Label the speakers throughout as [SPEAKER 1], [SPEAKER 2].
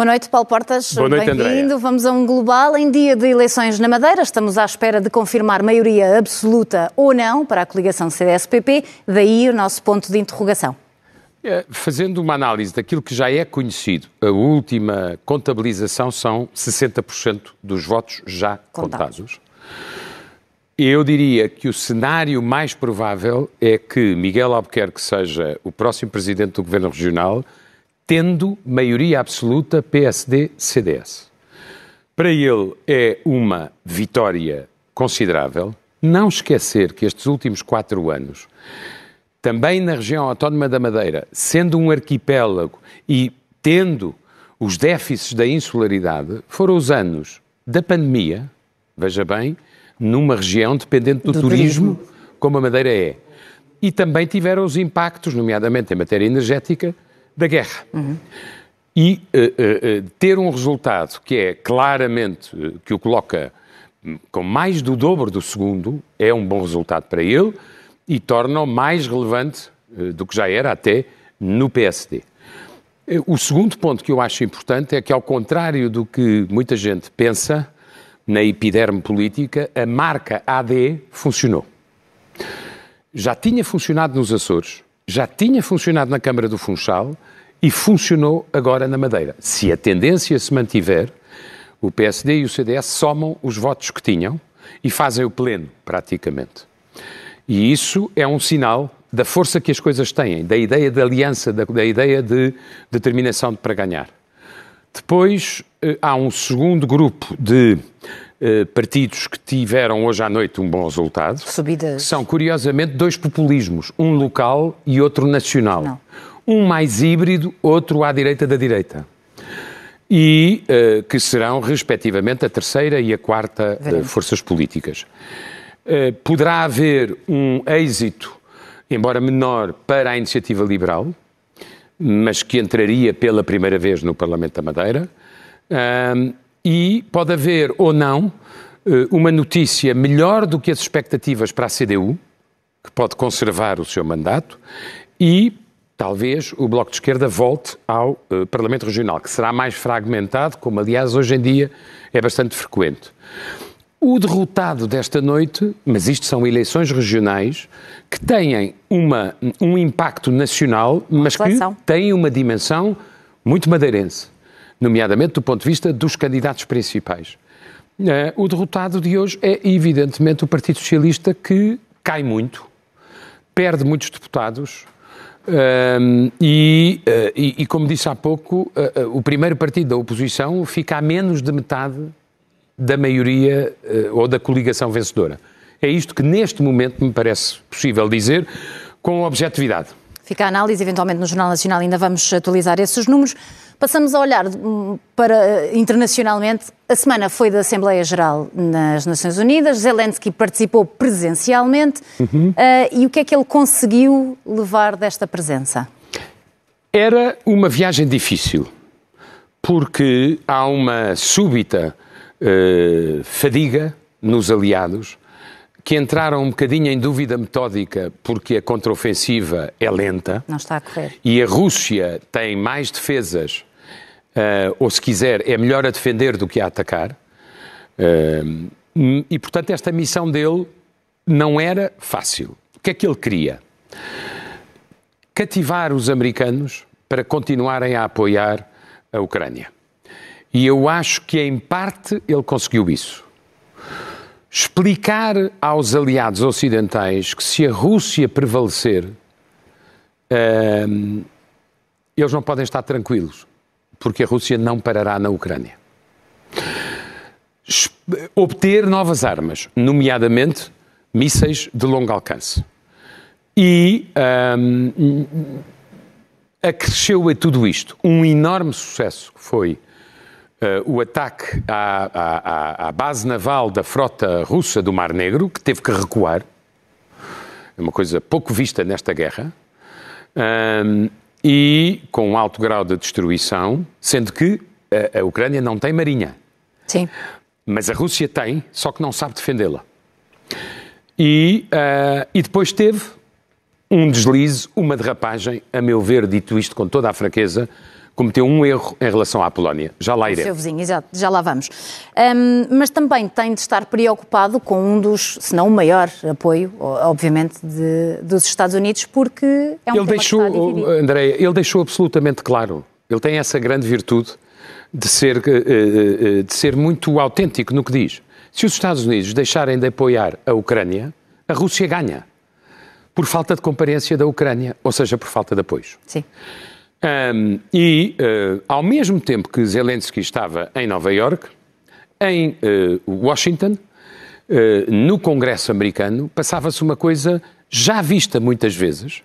[SPEAKER 1] Boa noite, Paulo Portas.
[SPEAKER 2] Boa noite,
[SPEAKER 1] Bem-vindo. Vamos a um global em dia de eleições na Madeira. Estamos à espera de confirmar maioria absoluta ou não para a coligação CDS-PP. Daí o nosso ponto de interrogação.
[SPEAKER 2] É, fazendo uma análise daquilo que já é conhecido, a última contabilização são 60% dos votos já contados. contados. Eu diria que o cenário mais provável é que Miguel Albuquerque seja o próximo presidente do Governo Regional tendo maioria absoluta PSD-CDS. Para ele é uma vitória considerável. Não esquecer que estes últimos quatro anos, também na região autónoma da Madeira, sendo um arquipélago e tendo os déficits da insularidade, foram os anos da pandemia, veja bem, numa região dependente do, do turismo, turismo, como a Madeira é. E também tiveram os impactos, nomeadamente em matéria energética, da guerra. Uhum. E uh, uh, ter um resultado que é claramente, que o coloca hum, com mais do dobro do segundo, é um bom resultado para ele e torna-o mais relevante do que já era até no PSD. O segundo ponto que eu acho importante é que, ao contrário do que muita gente pensa na epiderme política, a marca AD funcionou. Já tinha funcionado nos Açores, já tinha funcionado na Câmara do Funchal e funcionou agora na Madeira. Se a tendência se mantiver, o PSD e o CDS somam os votos que tinham e fazem o pleno, praticamente. E isso é um sinal da força que as coisas têm, da ideia de aliança, da, da ideia de determinação para ganhar. Depois eh, há um segundo grupo de eh, partidos que tiveram hoje à noite um bom resultado.
[SPEAKER 1] Subidas.
[SPEAKER 2] São, curiosamente, dois populismos, um local e outro nacional. Não. Um mais híbrido, outro à direita da direita. E uh, que serão, respectivamente, a terceira e a quarta uh, forças políticas. Poderá haver um êxito, embora menor, para a iniciativa liberal, mas que entraria pela primeira vez no Parlamento da Madeira. E pode haver ou não uma notícia melhor do que as expectativas para a CDU, que pode conservar o seu mandato, e talvez o Bloco de Esquerda volte ao uh, Parlamento Regional, que será mais fragmentado, como aliás hoje em dia é bastante frequente. O derrotado desta noite, mas isto são eleições regionais, que têm uma, um impacto nacional, mas que têm uma dimensão muito madeirense, nomeadamente do ponto de vista dos candidatos principais. Uh, o derrotado de hoje é, evidentemente, o Partido Socialista, que cai muito, perde muitos deputados, um, e, uh, e, e, como disse há pouco, uh, o primeiro partido da oposição fica a menos de metade da maioria ou da coligação vencedora. É isto que neste momento me parece possível dizer com objetividade.
[SPEAKER 1] Fica a análise, eventualmente no Jornal Nacional ainda vamos atualizar esses números. Passamos a olhar hum, para internacionalmente. A semana foi da Assembleia Geral nas Nações Unidas. Zelensky participou presencialmente. Uhum. Uh, e o que é que ele conseguiu levar desta presença?
[SPEAKER 2] Era uma viagem difícil, porque há uma súbita uh, fadiga nos aliados que entraram um bocadinho em dúvida metódica porque a contraofensiva é lenta.
[SPEAKER 1] Não está a correr.
[SPEAKER 2] E a Rússia tem mais defesas uh, ou se quiser, é melhor a defender do que a atacar. Uh, e, portanto, esta missão dele não era fácil. O que é que ele queria? Cativar os americanos para continuarem a apoiar a Ucrânia. E eu acho que, em parte, ele conseguiu isso. Explicar aos aliados ocidentais que se a Rússia prevalecer, uh, eles não podem estar tranquilos porque a Rússia não parará na Ucrânia. Obter novas armas, nomeadamente mísseis de longo alcance. E um, acresceu a tudo isto um enorme sucesso que foi uh, o ataque à, à, à, base naval da frota russa do Mar Negro, que teve que recuar. É uma coisa pouco vista nesta guerra. Um, e com um alto grau de destruição, sendo que a, a Ucrânia não tem marinha.
[SPEAKER 1] Sim.
[SPEAKER 2] Mas a Rússia tem, só que não sabe defendê-la. E, uh, e depois teve um deslize, uma derrapagem, a meu ver, dito isto com toda a fraqueza, cometeu um erro em relação à Polónia. Já lá iremos.
[SPEAKER 1] Seu vizinho, exato, já lá vamos. Um, mas também tem de estar preocupado com um dos, se não o maior apoio, obviamente, de, dos Estados Unidos, porque é um
[SPEAKER 2] ele deixou, Andréia, ele deixou absolutamente claro. Ele tem essa grande virtude de ser, eh, eh, eh, de ser muito autêntico no que diz. Se os Estados Unidos deixarem de apoiar a Ucrânia, a Rússia ganha. Por falta de comparência da Ucrânia, ou seja, por falta de apoios.
[SPEAKER 1] Sim.
[SPEAKER 2] Um, e, uh, ao mesmo tempo que Zelensky estava em Nova York, em uh, Washington, uh, no Congresso americano, passava-se uma coisa já vista muitas vezes,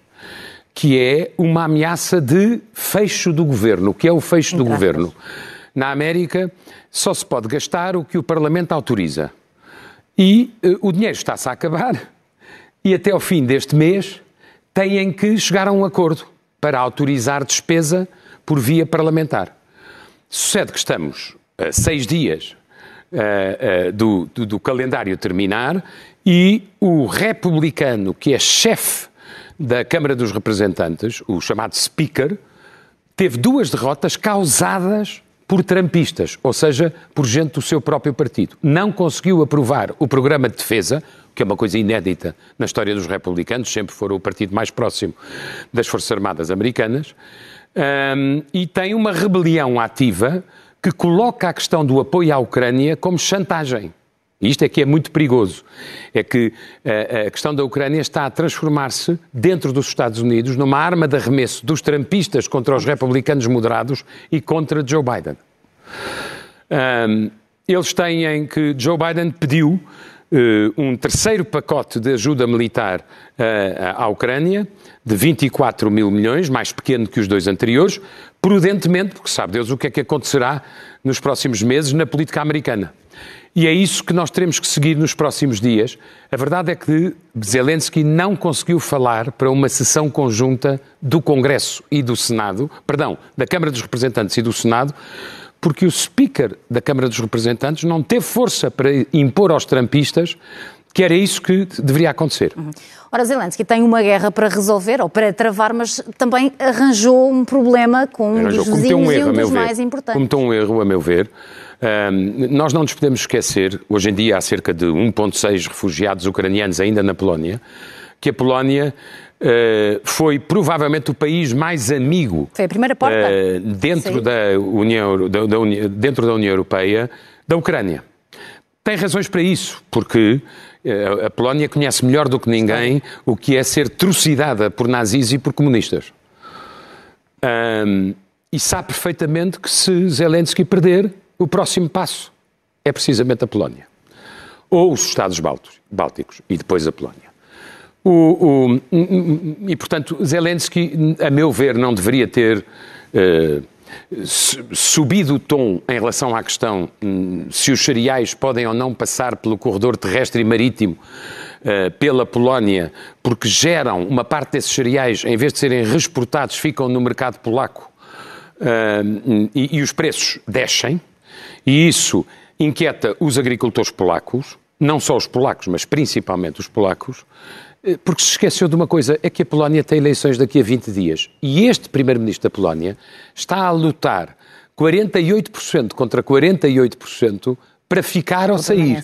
[SPEAKER 2] que é uma ameaça de fecho do governo. O que é o fecho do governo? Na América, só se pode gastar o que o Parlamento autoriza. E o dinheiro está-se a acabar, e até ao fim deste mês têm que chegar a um acordo para autorizar despesa por via parlamentar. Sucede que estamos a seis dias uh, uh, do, do, do calendário terminar e o republicano, que é chefe da Câmara dos Representantes, o chamado Speaker, teve duas derrotas causadas por trampistas, ou seja, por gente do seu próprio partido. Não conseguiu aprovar o programa de defesa, que é uma coisa inédita na história dos republicanos, sempre foram o partido mais próximo das Forças Armadas Americanas, um, e tem uma rebelião ativa que coloca a questão do apoio à Ucrânia como chantagem. E isto é que é muito perigoso. É que a, a questão da Ucrânia está a transformar-se, dentro dos Estados Unidos, numa arma de arremesso dos trampistas contra os republicanos moderados e contra Joe Biden. Um, eles têm que. Joe Biden pediu uh, um terceiro pacote de ajuda militar uh, à Ucrânia, de 24 mil milhões, mais pequeno que os dois anteriores, prudentemente, porque sabe Deus o que é que acontecerá nos próximos meses na política americana. E é isso que nós teremos que seguir nos próximos dias. A verdade é que Zelensky não conseguiu falar para uma sessão conjunta do Congresso e do Senado, perdão, da Câmara dos Representantes e do Senado, porque o Speaker da Câmara dos Representantes não teve força para impor aos trampistas que era isso que deveria acontecer. Uhum.
[SPEAKER 1] Ora, Zelensky tem uma guerra para resolver, ou para travar, mas também arranjou um problema com um arranjou. dos vizinhos um erro, e um dos mais importantes.
[SPEAKER 2] Cometeu um erro, a meu ver. Um, nós não nos podemos esquecer, hoje em dia há cerca de 1,6 refugiados ucranianos ainda na Polónia, que a Polónia Uh, foi provavelmente o país mais amigo.
[SPEAKER 1] Foi a primeira porta. Uh,
[SPEAKER 2] dentro, da União, da, da União, dentro da União Europeia, da Ucrânia. Tem razões para isso, porque uh, a Polónia conhece melhor do que ninguém o que é ser trucidada por nazis e por comunistas. Um, e sabe perfeitamente que se Zelensky perder, o próximo passo é precisamente a Polónia. Ou os Estados Bálticos e depois a Polónia. O, o, e, portanto, Zelensky, a meu ver, não deveria ter uh, subido o tom em relação à questão um, se os cereais podem ou não passar pelo corredor terrestre e marítimo uh, pela Polónia, porque geram uma parte desses cereais, em vez de serem reexportados, ficam no mercado polaco uh, e, e os preços descem, e isso inquieta os agricultores polacos, não só os polacos, mas principalmente os polacos, eh, porque se esqueceu de uma coisa, é que a Polónia tem eleições daqui a 20 dias. E este primeiro-ministro da Polónia está a lutar 48% contra 48% para ficar ou sair.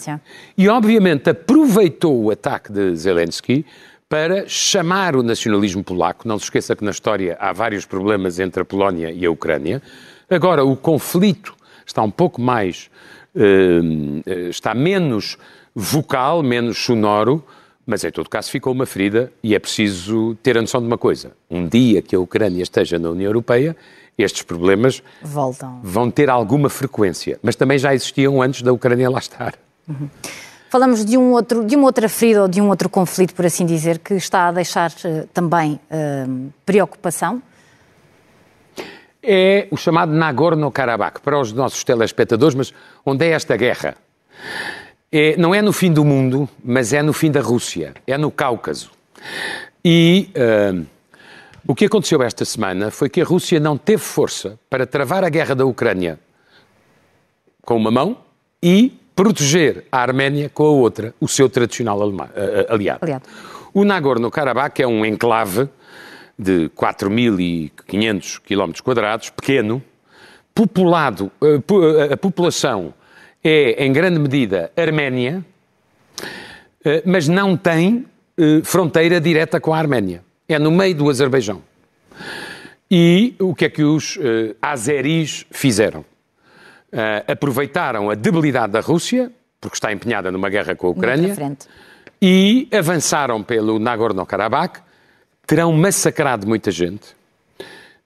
[SPEAKER 2] E, obviamente, aproveitou o ataque de Zelensky para chamar o nacionalismo polaco. Não se esqueça que na história há vários problemas entre a Polónia e a Ucrânia. Agora, o conflito está um pouco mais. Uh, está menos vocal, menos sonoro mas, em todo caso, ficou uma ferida e é preciso ter a noção de uma coisa. Um dia que a Ucrânia esteja na União Europeia, estes problemas
[SPEAKER 1] Voltam.
[SPEAKER 2] vão ter alguma frequência. Mas também já existiam antes da Ucrânia lá estar. Uhum.
[SPEAKER 1] Falamos de, um outro, de uma outra ferida ou de um outro conflito, por assim dizer, que está a deixar uh, também uh, preocupação.
[SPEAKER 2] É o chamado Nagorno-Karabakh, para os nossos telespectadores, mas onde é esta guerra? é, não é no fim do mundo, mas é no fim da Rússia, é no Cáucaso. E uh, o que aconteceu esta semana foi que a Rússia não teve força para travar a guerra da Ucrânia com uma mão e proteger a Arménia com a outra, o seu tradicional aliado. aliado. O Nagorno-Karabakh é um enclave de 4.500 km quadrados, pequeno, populado, a população é, em grande medida, arménia, mas não tem fronteira direta com a Arménia. É no meio do Azerbaijão. E o que é que os azeris fizeram? aproveitaram a debilidade da Rússia, porque está empenhada numa guerra com a Ucrânia, e avançaram pelo Nagorno-Karabakh, terão massacrado muita gente,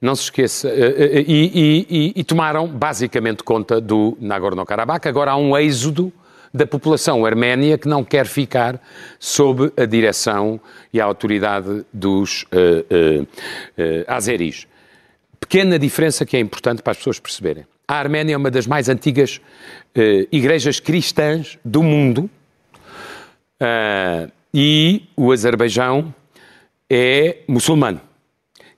[SPEAKER 2] não se esqueça, eh, eh, e, e, e, e tomaram basicamente conta do Nagorno-Karabakh. Agora há um êxodo da população arménia que não quer ficar sob a direção e a autoridade dos uh, uh, uh, azeris. Pequena diferença que é importante para as pessoas perceberem. A Arménia é uma das mais antigas igrejas cristãs do mundo e o Azerbaijão é muçulmano.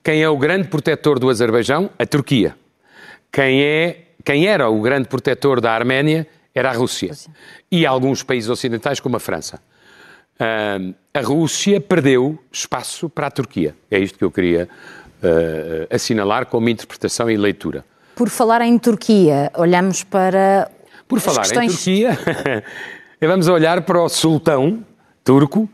[SPEAKER 2] Quem é o grande protetor do Azerbaijão? A Turquia. Quem, é, quem era o grande protetor da Arménia era a Rússia. Rússia. E alguns países ocidentais, como a França. Uh, a Rússia perdeu espaço para a Turquia. É isto que eu queria uh, assinalar como interpretação e leitura.
[SPEAKER 1] Por falar em Turquia, olhamos para.
[SPEAKER 2] Por falar questões... em Turquia, vamos olhar para o sultão turco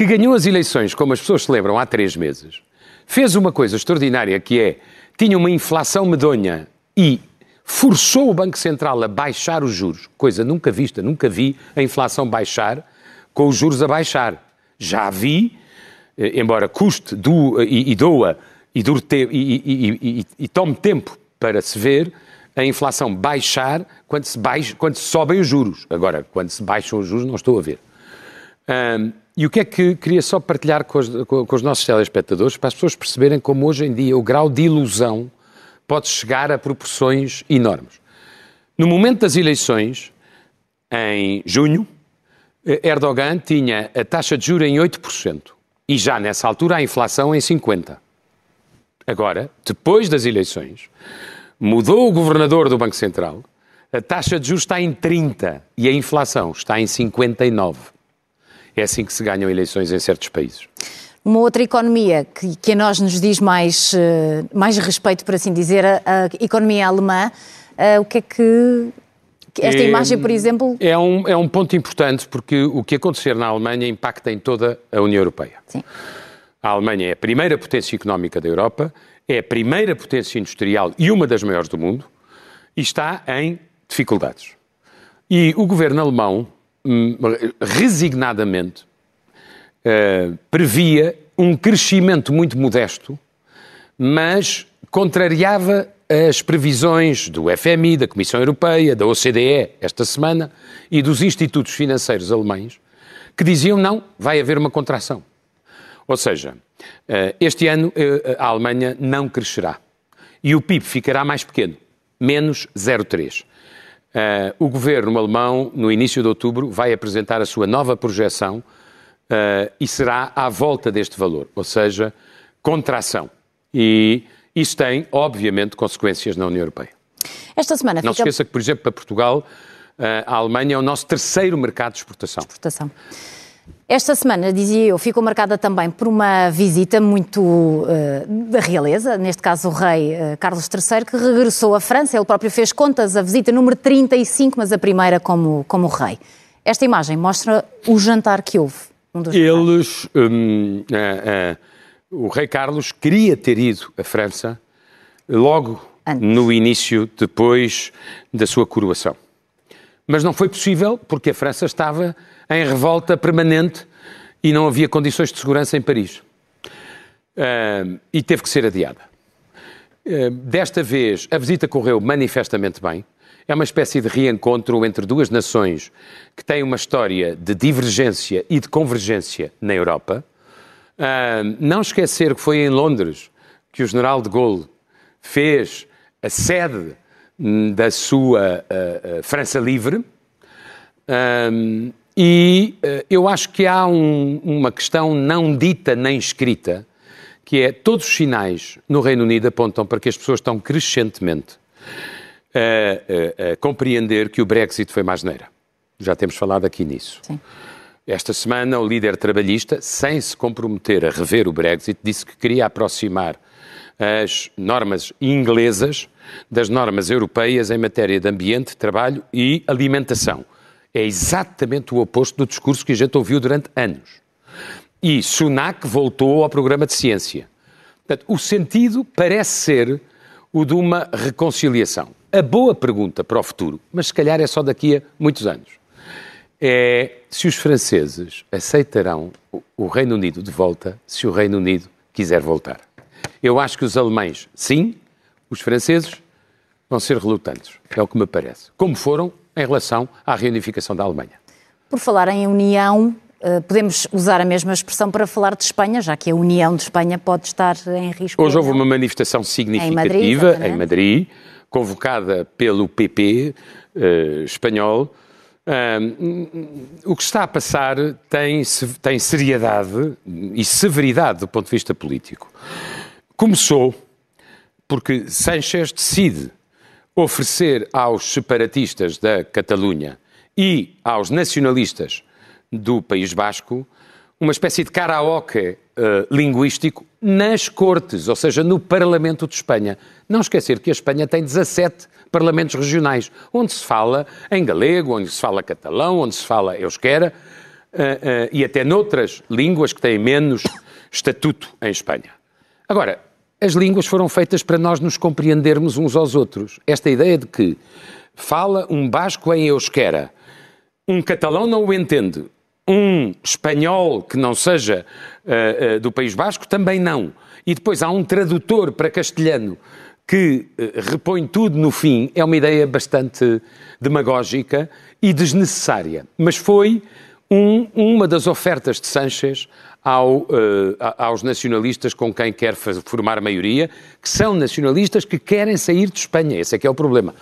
[SPEAKER 2] que ganhou as eleições, como as pessoas se lembram, há três meses, fez uma coisa extraordinária que é, tinha uma inflação medonha e forçou o Banco Central a baixar os juros, coisa nunca vista, nunca vi a inflação baixar com os juros a baixar. Já vi, eh, embora custe do, e, e doa e, dure te, e, e, tome tempo para se ver, a inflação baixar quando se, baixa, quando se sobem os juros. Agora, quando se baixam os juros, não estou a ver. E o que é que queria só partilhar com os, com, os nossos telespectadores, para as pessoas perceberem como hoje em dia o grau de ilusão pode chegar a proporções enormes. No momento das eleições, em junho, eh, Erdogan tinha a taxa de juros em 8% e já nessa altura a inflação em 50%. Agora, depois das eleições, mudou o governador do Banco Central, a taxa de juros está em 30% e a inflação está em 59%. É assim que se ganham eleições em certos países.
[SPEAKER 1] Uma outra economia que, que a nós nos diz mais, eh, mais respeito, por assim dizer, a, a economia alemã, uh, o que é que. Esta é, imagem, por exemplo.
[SPEAKER 2] É um, é um ponto importante porque o que acontecer na Alemanha impacta em toda a União Europeia. Sim. A Alemanha é a primeira potência económica da Europa, é a primeira potência industrial e uma das maiores do mundo e está em dificuldades. E o governo alemão resignadamente, uh, previa um crescimento muito modesto, mas contrariava as previsões do FMI, da Comissão Europeia, da OCDE esta semana e dos institutos financeiros alemães, que diziam não, vai haver uma contração. Ou seja, uh, este ano uh, a Alemanha não crescerá e o PIB ficará mais pequeno, menos 0,3. Uh, o governo alemão, no início de outubro, vai apresentar a sua nova projeção uh, e será à volta deste valor, ou seja, contração. E isso tem, obviamente, consequências na União Europeia.
[SPEAKER 1] Esta semana
[SPEAKER 2] Não
[SPEAKER 1] fica...
[SPEAKER 2] se esqueça que, por exemplo, para Portugal, uh, a Alemanha é o nosso terceiro mercado de exportação.
[SPEAKER 1] Exportação. Esta semana, dizia eu, ficou marcada também por uma visita muito uh, da realeza, neste caso o rei uh, Carlos III, que regressou à França. Ele próprio fez contas, a visita número 35, mas a primeira como, como rei. Esta imagem mostra o jantar que houve.
[SPEAKER 2] Um Eles, um, uh, o rei Carlos queria ter ido à França logo Antes. no início, depois da sua coroação. Mas não foi possível porque a França estava em revolta permanente e não havia condições de segurança em Paris. Uh, e teve que ser adiada. Uh, desta vez, a visita correu manifestamente bem. É uma espécie de reencontro entre duas nações que têm uma história de divergência e de convergência na Europa. Uh, não esquecer que foi em Londres que o general de Gaulle fez a sede da sua uh, França Livre. Um, e uh, eu acho que há um, uma questão não dita nem escrita, que é todos os sinais no Reino Unido apontam para que as pessoas estão crescentemente a compreender que o Brexit foi mais neira. Já temos falado aqui nisso. Sim. Esta semana, o líder trabalhista, sem se comprometer a rever o Brexit, disse que queria aproximar as normas inglesas das normas europeias em matéria de ambiente, trabalho e alimentação. É exatamente o oposto do discurso que a gente ouviu durante anos. E Sunak voltou ao programa de ciência. Portanto, o sentido parece ser o de uma reconciliação. A boa pergunta para o futuro, mas se calhar é só daqui a muitos anos, é se os franceses aceitarão o Reino Unido de volta se o Reino Unido quiser voltar. Eu acho que os alemães, sim, os franceses vão ser relutantes, é o que me parece. Como foram em relação à reunificação da Alemanha.
[SPEAKER 1] Por falar em união, eh, podemos usar a mesma expressão para falar de Espanha, já que a união de Espanha pode estar em risco.
[SPEAKER 2] Hoje houve uma manifestação significativa em Madrid, em Madrid convocada pelo PP eh, espanhol. o que está a passar tem, tem seriedade e severidade do ponto de vista político. Começou porque Sánchez decide oferecer aos separatistas da Catalunha e aos nacionalistas do País Basco uma espécie de karaoke uh, linguístico nas Cortes, ou seja, no Parlamento de Espanha. Não esquecer que a Espanha tem 17 parlamentos regionais, onde se fala em galego, onde se fala catalão, onde se fala euskera, uh, uh, e até noutras línguas que têm menos estatuto em Espanha. Agora, as línguas foram feitas para nós nos compreendermos uns aos outros. Esta ideia de que fala um basco em euskera, um catalão não o entende, um espanhol que não seja uh, uh, do País Basco também não. E depois há um tradutor para castelhano que uh, repõe tudo no fim, é uma ideia bastante demagógica e desnecessária. Mas foi um, uma das ofertas de Sanchez ao, uh, aos nacionalistas com quem quer formar maioria, que são nacionalistas que querem sair de Espanha. Esse é que é o problema.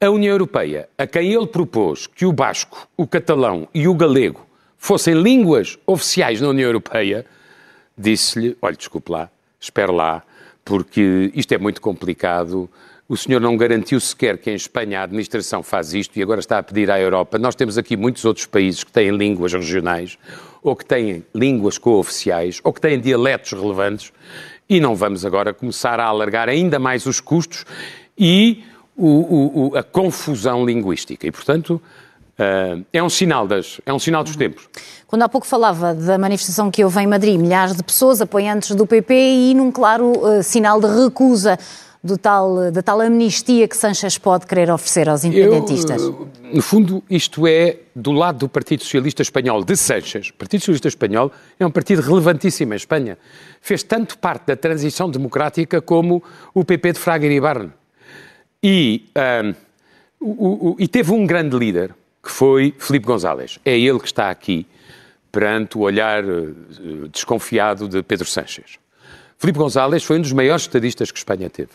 [SPEAKER 2] A União Europeia, a quem ele propôs que o basco, o catalão e o galego fossem línguas oficiais na União Europeia, disse-lhe: olha, desculpe lá, espere lá, porque isto é muito complicado. O senhor não garantiu sequer que em Espanha a administração faz isto e agora está a pedir à Europa. Nós temos aqui muitos outros países que têm línguas regionais ou que têm línguas cooficiais, ou que têm dialetos relevantes, e não vamos agora começar a alargar ainda mais os custos e o, o, a confusão linguística. E, portanto, uh, é, um sinal das, é um sinal dos tempos.
[SPEAKER 1] Quando há pouco falava da manifestação que houve em Madrid, milhares de pessoas apoiantes do PP e num claro uh, sinal de recusa do tal, da tal amnistia que Sanchez pode querer oferecer aos independentistas? Eu,
[SPEAKER 2] no fundo, isto é do lado do Partido Socialista Espanhol, de Sanchez. O Partido Socialista Espanhol é um partido relevantíssimo em Espanha. Fez tanto parte da transição democrática como o PP de Fraga. E, um, o, o, e teve um grande líder, que foi Felipe González. É ele que está aqui perante o olhar uh, desconfiado de Pedro Sánchez. Felipe González foi um dos maiores estadistas que Espanha teve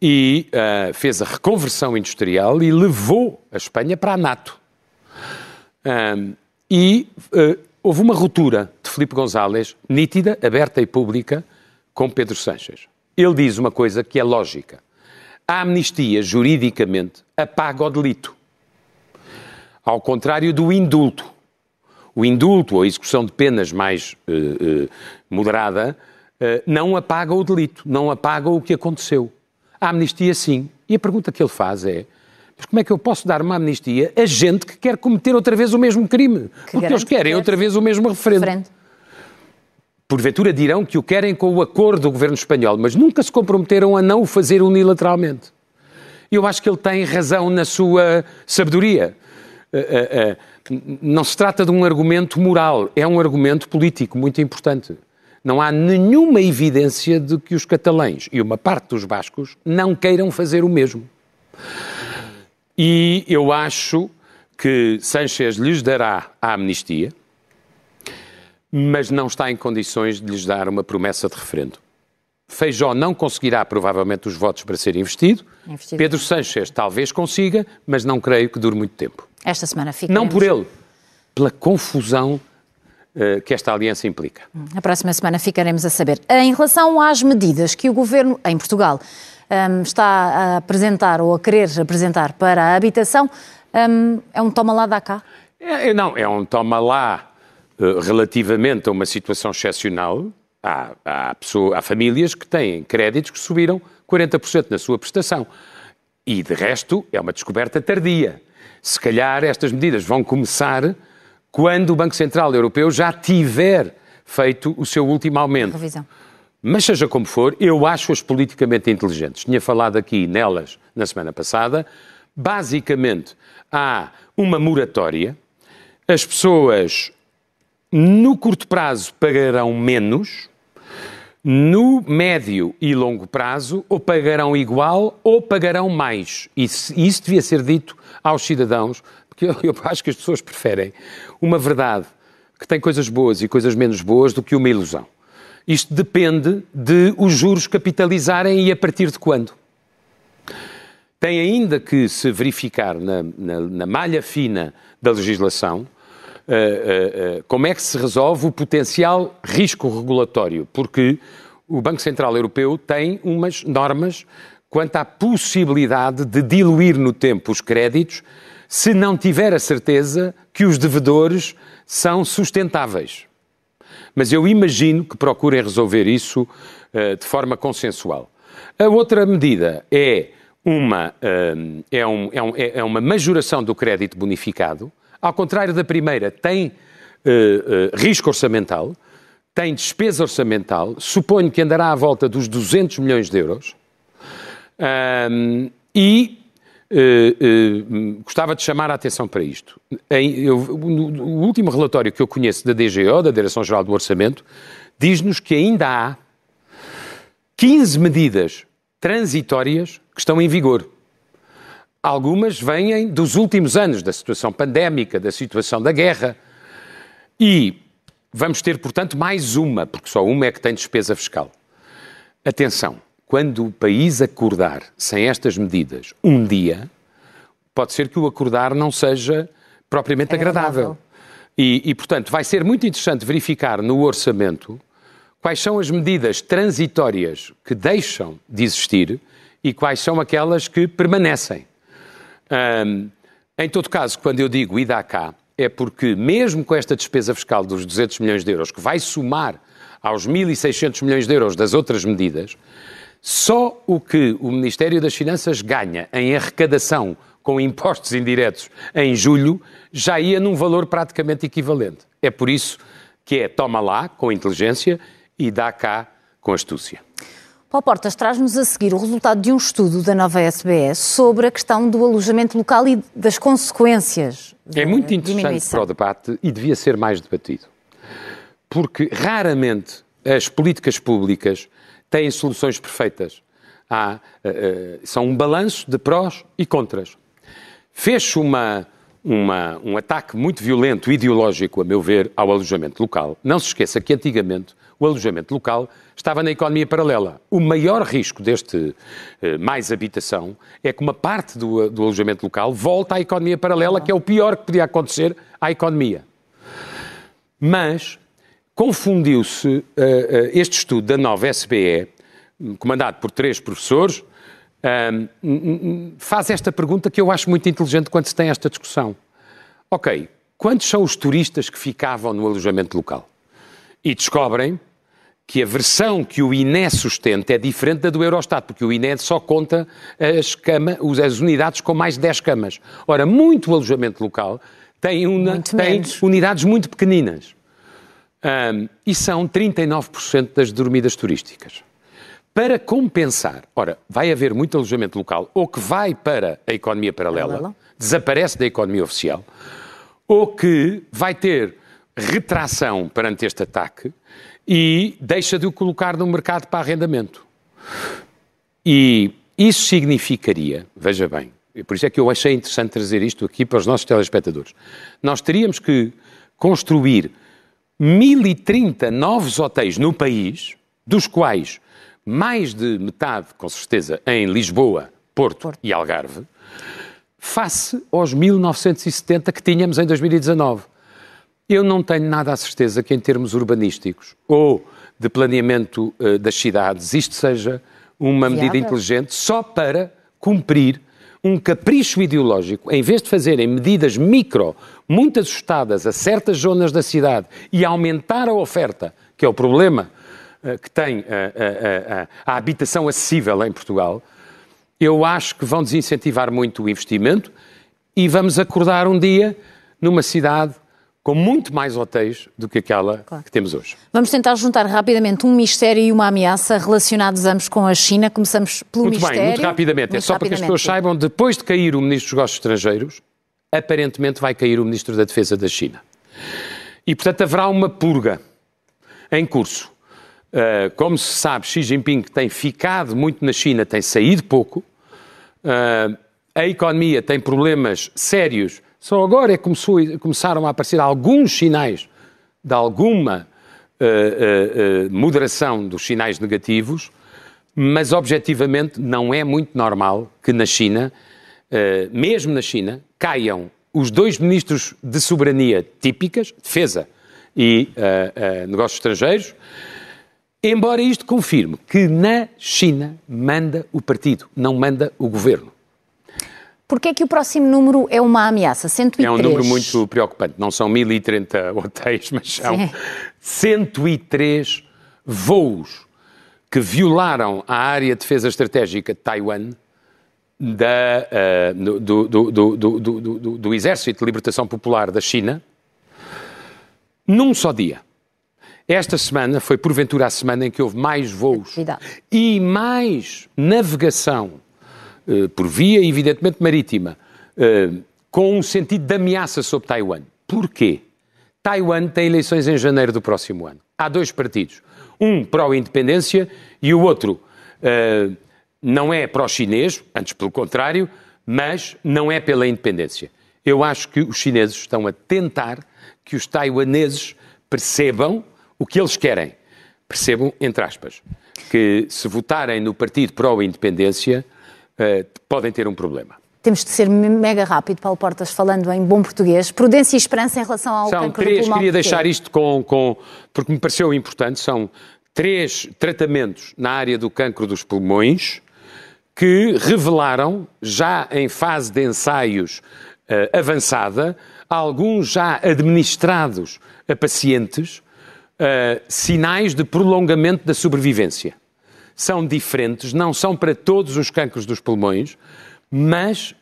[SPEAKER 2] e uh, fez a reconversão industrial e levou a Espanha para a NATO. Um, e uh, houve uma ruptura de Felipe González, nítida, aberta e pública, com Pedro Sanches. Ele diz uma coisa que é lógica. A amnistia, juridicamente, apaga o delito. Ao contrário do indulto. O indulto, ou a execução de penas mais uh, moderada, não apaga o delito, não apaga o que aconteceu. A amnistia, sim. E a pergunta que ele faz é: mas como é que eu posso dar uma amnistia a gente que quer cometer outra vez o mesmo crime? Que Porque eles querem que outra vez o mesmo referendo. referendo. Porventura dirão que o querem com o acordo do governo espanhol, mas nunca se comprometeram a não o fazer unilateralmente. Eu acho que ele tem razão na sua sabedoria. Eh, eh, eh, não se trata de um argumento moral, é um argumento político muito importante não há nenhuma evidência de que os catalães e uma parte dos bascos não queiram fazer o mesmo. E eu acho que Sanchez lhes dará a amnistia, mas não está em condições de lhes dar uma promessa de referendo. Feijó não conseguirá provavelmente os votos para ser investido. investido. Pedro Sánchez talvez consiga, mas não creio que dure muito tempo.
[SPEAKER 1] Esta semana fica.
[SPEAKER 2] Não por ele, pela confusão que esta aliança implica.
[SPEAKER 1] A próxima semana ficaremos a saber. Em relação às medidas que o Governo, em Portugal, ehm, está a apresentar ou a querer apresentar para a habitação, ehm, é um toma lá da cá?
[SPEAKER 2] É, não, é um toma lá uh, relativamente a uma situação excepcional. Há, há, pessoa, há famílias que têm créditos que subiram 40% na sua prestação. E, de resto, é uma descoberta tardia. Se calhar estas medidas vão começar quando o Banco Central Europeu já tiver feito o seu último aumento. Revisão. Mas seja como for, eu acho-as politicamente inteligentes. Tinha falado aqui nelas na semana passada. Basicamente, há uma moratória. As pessoas, no curto prazo, pagarão menos. No médio e longo prazo, ou pagarão igual ou pagarão mais. E isso devia ser dito aos cidadãos, porque eu, eu acho que as pessoas preferem uma verdade que tem coisas boas e coisas menos boas do que uma ilusão. Isto depende de os juros capitalizarem e a partir de quando. Tem ainda que se verificar na, na, na malha fina da legislação uh, uh, uh, como é que se resolve o potencial risco regulatório, porque o Banco Central Europeu tem umas normas quanto à possibilidade de diluir no tempo os créditos se não tiver a certeza que os devedores são sustentáveis mas eu imagino que procurem resolver isso uh, de forma consensual. A outra medida é uma, uh, é, um, é, um, é, uma majoração do crédito bonificado. Ao contrário da primeira, tem uh, risco orçamental, tem despesa orçamental, suponho que andará à volta dos 200 milhões de euros. e Uh, uh, gostava de chamar a atenção para isto. Em, eu, no, no, último relatório que eu conheço da DGO, da Direção-Geral do Orçamento, diz-nos que ainda há 15 medidas transitórias que estão em vigor. Algumas vêm dos últimos anos, da situação pandémica, da situação da guerra. E vamos ter, portanto, mais uma, porque só uma é que tem despesa fiscal. Atenção, quando o país acordar sem estas medidas um dia, pode ser que o acordar não seja propriamente agradável. agradável. E, e, portanto, vai ser muito interessante verificar no orçamento quais são as medidas transitórias que deixam de existir e quais são aquelas que permanecem. Um, em todo caso, quando eu digo ida cá, é porque, mesmo com esta despesa fiscal dos 200 milhões de euros, que vai somar aos 1.600 milhões de euros das outras medidas, só o que o Ministério das Finanças ganha em arrecadação com impostos indiretos em julho já ia num valor praticamente equivalente. É por isso que é toma lá com inteligência e dá cá com astúcia.
[SPEAKER 1] Paulo Portas traz-nos a seguir o resultado de um estudo da nova SBS sobre a questão do alojamento local e das consequências.
[SPEAKER 2] É muito interessante diminuição. para o debate e devia ser mais debatido. Porque raramente as políticas públicas têm soluções perfeitas. Há, uh, uh, são um balanço de prós e contras. Fez uma, uma, um ataque muito violento, ideológico, a meu ver, ao alojamento local. Não se esqueça que antigamente o alojamento local estava na economia paralela. O maior risco deste uh, mais habitação é que uma parte do, do alojamento local volta à economia paralela, que é o pior que podia acontecer à economia. Mas confundiu-se uh, uh, este estudo da nova SBE, comandado por três professores, uh, faz esta pergunta que eu acho muito inteligente quando se tem esta discussão. Ok, quantos são os turistas que ficavam no alojamento local? E descobrem que a versão que o INE sustenta é diferente da do Eurostat, porque o INE só conta as, cama, as unidades com mais de 10 camas. Ora, muito alojamento local tem, uma, tem unidades muito pequeninas. Um, e são 39% das dormidas turísticas. Para compensar, ora, vai haver muito alojamento local, ou que vai para a economia paralela, paralela, desaparece da economia oficial, ou que vai ter retração perante este ataque e deixa de o colocar no mercado para arrendamento. E isso significaria, veja bem, por isso é que eu achei interessante trazer isto aqui para os nossos telespectadores. Nós teríamos que construir 1030 novos hotéis no país, dos quais mais de metade, com certeza, em Lisboa, Porto, Porto. e Algarve, face aos 1970 que tínhamos em 2019. Eu não tenho nada a certeza que, em termos urbanísticos ou de planeamento uh, das cidades, isto seja uma medida inteligente só para cumprir um capricho ideológico, em vez de fazerem medidas micro, muito ajustadas a certas zonas da cidade e aumentar a oferta, que é o problema uh, que tem uh, uh, a habitação acessível em Portugal, eu acho que vão desincentivar muito o investimento e vamos acordar um dia numa cidade com muito mais hotéis do que aquela claro. que temos hoje.
[SPEAKER 1] Vamos tentar juntar rapidamente um mistério e uma ameaça relacionados ambos com a China. Começamos pelo
[SPEAKER 2] muito
[SPEAKER 1] mistério.
[SPEAKER 2] Bem, muito rapidamente. Muito é só rapidamente. para que as pessoas saibam, depois de cair o Ministro dos Negócios Estrangeiros, aparentemente vai cair o Ministro da Defesa da China. E, portanto, haverá uma purga em curso. Uh, como se sabe, Xi Jinping tem ficado muito na China, tem saído pouco. Uh, a economia tem problemas sérios só agora é começou, começaram a aparecer alguns sinais de alguma uh, uh, uh, moderação dos sinais negativos, mas objetivamente não é muito normal que na China, mesmo na China, caiam os dois ministros de soberania típicas, defesa e negócios estrangeiros, embora isto confirme que na China manda o partido, não manda o governo.
[SPEAKER 1] Porquê é que o próximo número é uma ameaça? 103.
[SPEAKER 2] É um número muito preocupante. Não são 1030 hotéis, mas são Sim. 103 voos que violaram a área de defesa estratégica de Taiwan da, uh, do, do, do, do, Exército de Libertação Popular da China num só dia. Esta semana foi, porventura, a semana em que houve mais voos e mais navegação por via, evidentemente, marítima, eh, com um sentido de ameaça sobre Taiwan. Porquê? Taiwan tem eleições em janeiro do próximo ano. Há dois partidos. Um pró-independência e o outro uh, não é pró-chinês, antes pelo contrário, mas não é pela independência. Eu acho que os chineses estão a tentar que os taiwaneses percebam o que eles querem. Percebam, entre aspas, que se votarem no partido pró-independência, podem ter um problema.
[SPEAKER 1] Temos de ser mega rápido, Paulo Portas, falando em bom português. Prudência e esperança em relação ao
[SPEAKER 2] são
[SPEAKER 1] cancro
[SPEAKER 2] três. Queria deixar isto com, com, porque me pareceu importante, são três tratamentos na área do cancro dos pulmões que revelaram, já em fase de ensaios uh, avançada, alguns já administrados a pacientes, uh, sinais de prolongamento da sobrevivência são diferentes, não são para todos os cancros dos pulmões, mas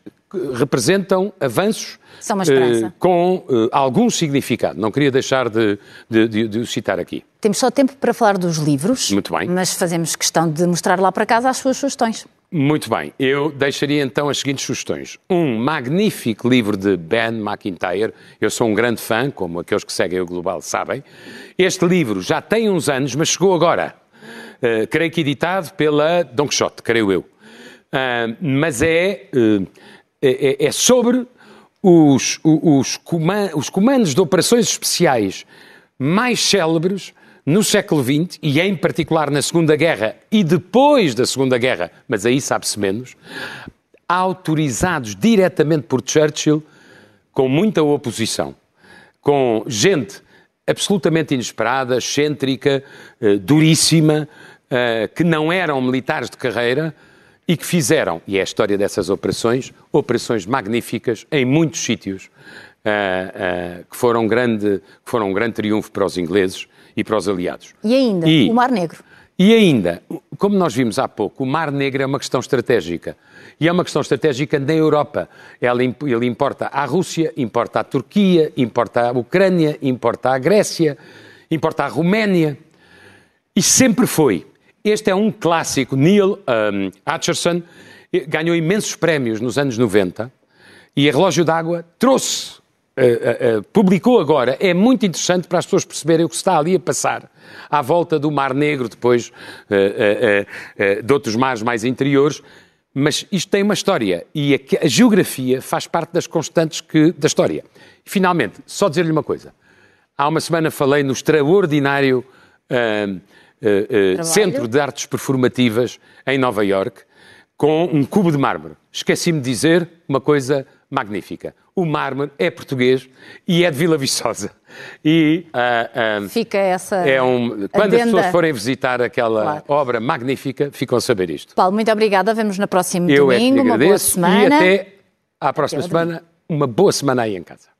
[SPEAKER 2] representam avanços
[SPEAKER 1] uh,
[SPEAKER 2] com uh, algum significado. Não queria deixar de, de, de, de, citar aqui.
[SPEAKER 1] Temos só tempo para falar dos livros.
[SPEAKER 2] Muito bem.
[SPEAKER 1] Mas fazemos questão de mostrar lá para casa as suas sugestões.
[SPEAKER 2] Muito bem. Eu deixaria então as seguintes sugestões. Um magnífico livro de Ben McIntyre. Eu sou um grande fã, como aqueles que seguem o Global sabem. Este livro já tem uns anos, mas chegou agora eh, creio que editado pela Don Quixote, creio eu. Uh, mas é, uh, é, é, sobre os, os, os comandos de operações especiais mais célebres no século XX, e em particular na Segunda Guerra e depois da Segunda Guerra, mas aí sabe-se menos, autorizados diretamente por Churchill, com muita oposição, com gente absolutamente inesperada, excêntrica, duríssima, uh, que não eram militares de carreira e que fizeram, e é a história dessas operações, operações magníficas em muitos sítios, uh, uh, que, foram um grande, que foram um grande triunfo para os ingleses e para os aliados.
[SPEAKER 1] E ainda, e, o Mar Negro.
[SPEAKER 2] E ainda, como nós vimos há pouco, o Mar Negro é uma questão estratégica. E é uma questão estratégica na Europa. ele importa à Rússia, importa à Turquia, importa à Ucrânia, importa à Grécia, importa à Roménia. E sempre foi. Este é um clássico. Neil um, Acheson ganhou imensos prémios nos anos 90 e a Relógio d'Água trouxe, uh, uh, uh, publicou agora. É muito interessante para as pessoas perceberem o que está ali a passar à volta do Mar Negro, depois de outros mares mais interiores. Mas isto tem uma história e a, a geografia faz parte das constantes que, da história. Finalmente, só dizer-lhe uma coisa. Há uma semana falei no extraordinário hum, uh, uh, Centro de Artes Performativas em Nova York, com um cubo de mármore. Esqueci-me de dizer uma coisa magnífica. O mármore é português e é de Vila Viçosa. E uh,
[SPEAKER 1] uh, fica essa.
[SPEAKER 2] É um, quando as pessoas forem visitar aquela claro. obra magnífica, ficam a saber isto.
[SPEAKER 1] Paulo, muito obrigada. Vemos no próximo Eu domingo. É uma boa semana.
[SPEAKER 2] E até à próxima semana. Uma boa semana aí em casa.